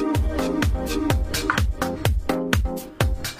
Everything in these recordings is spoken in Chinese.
you.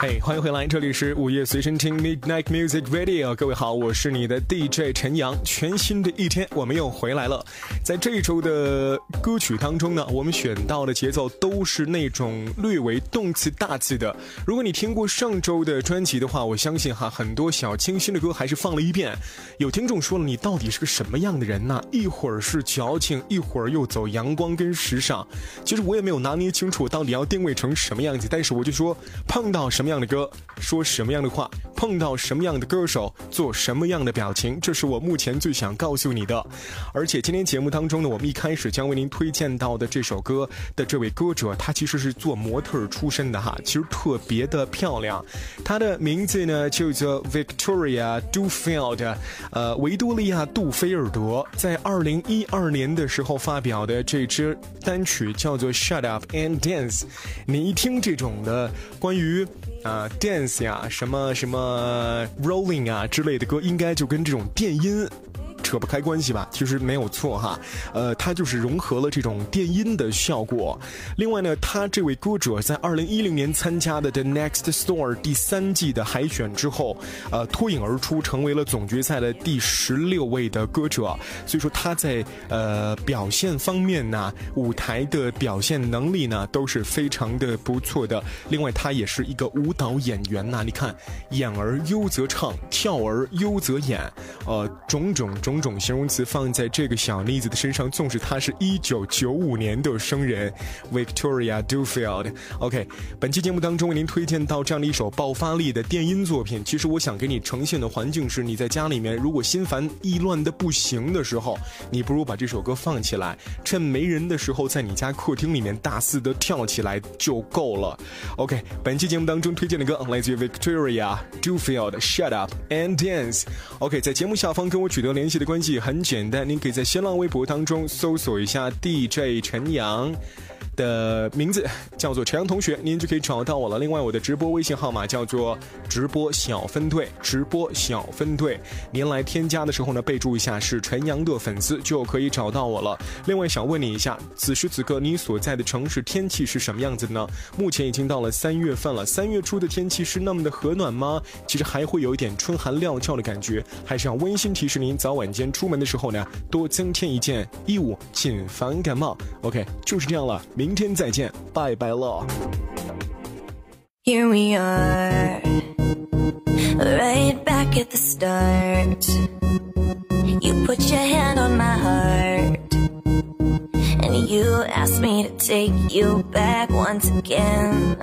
嘿，欢迎回来，这里是午夜随身听 Midnight Music Radio。各位好，我是你的 DJ 陈阳。全新的一天，我们又回来了。在这一周的歌曲当中呢，我们选到的节奏都是那种略为动次大次的。如果你听过上周的专辑的话，我相信哈，很多小清新的歌还是放了一遍。有听众说了，你到底是个什么样的人呢？一会儿是矫情，一会儿又走阳光跟时尚。其实我也没有拿捏清楚到底要定位成什么样子，但是我就说，碰到什么样。样的歌，说什么样的话，碰到什么样的歌手，做什么样的表情，这是我目前最想告诉你的。而且今天节目当中呢，我们一开始将为您推荐到的这首歌的这位歌者，他其实是做模特出身的哈，其实特别的漂亮。他的名字呢就叫 Victoria Dufield，呃，维多利亚·杜菲尔德，在二零一二年的时候发表的这支单曲叫做 Shut Up and Dance。你一听这种的关于啊，dance 呀，什么什么 rolling 啊之类的歌，应该就跟这种电音。扯不开关系吧？其实没有错哈，呃，它就是融合了这种电音的效果。另外呢，他这位歌者在二零一零年参加的 The Next Store 第三季的海选之后，呃，脱颖而出，成为了总决赛的第十六位的歌者。所以说他在呃表现方面呢，舞台的表现能力呢都是非常的不错的。另外，他也是一个舞蹈演员呐。你看，演而优则唱，笑而忧则演，呃，种种种。种形容词放在这个小妮子的身上，纵使她是一九九五年的生人，Victoria Duffield。OK，本期节目当中为您推荐到这样的一首爆发力的电音作品。其实我想给你呈现的环境是，你在家里面如果心烦意乱的不行的时候，你不如把这首歌放起来，趁没人的时候，在你家客厅里面大肆的跳起来就够了。OK，本期节目当中推荐的歌来自于 Victoria Duffield，Shut Up and Dance。OK，在节目下方跟我取得联系的。关系很简单，您可以在新浪微博当中搜索一下 DJ 陈阳。的名字叫做陈阳同学，您就可以找到我了。另外，我的直播微信号码叫做直播小分队，直播小分队。您来添加的时候呢，备注一下是陈阳的粉丝，就可以找到我了。另外，想问你一下，此时此刻你所在的城市天气是什么样子的呢？目前已经到了三月份了，三月初的天气是那么的和暖吗？其实还会有一点春寒料峭的感觉，还是要温馨提示您，早晚间出门的时候呢，多增添一件衣物，谨防感冒。OK，就是这样了。明天再见，拜拜了。Here we are, right back at the start. You put your hand on my heart, and you asked me to take you back once again.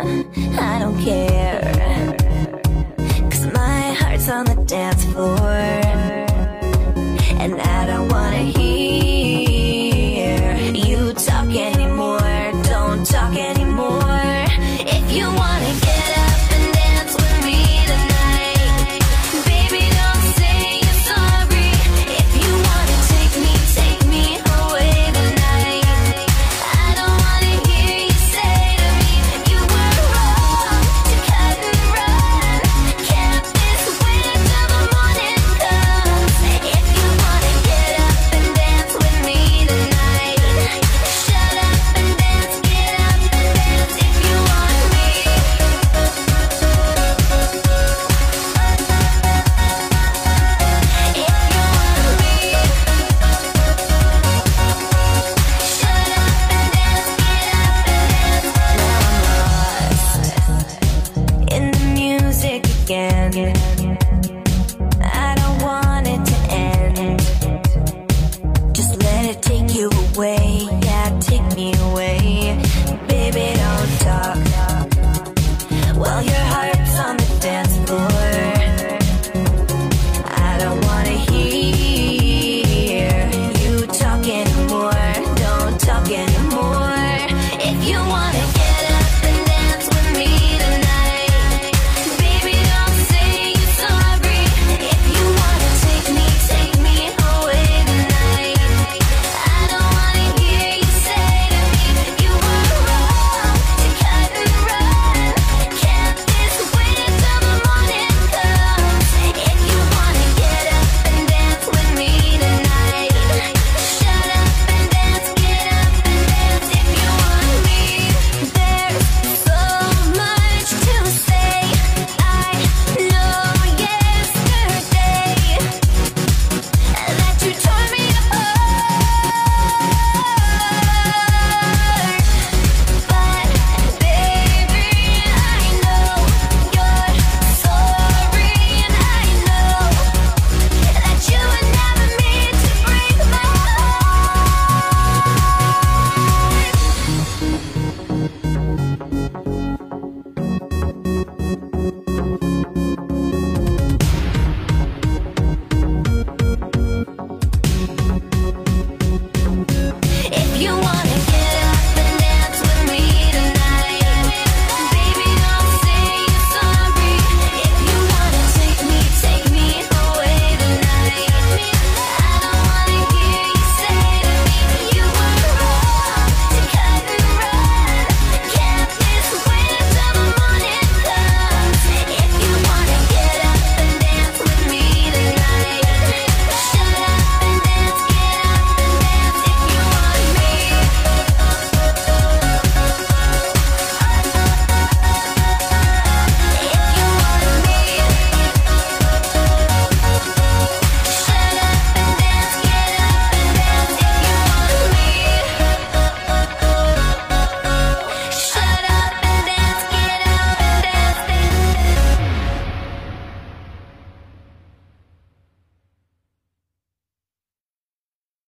I don't care, cause my heart's on the dance floor. together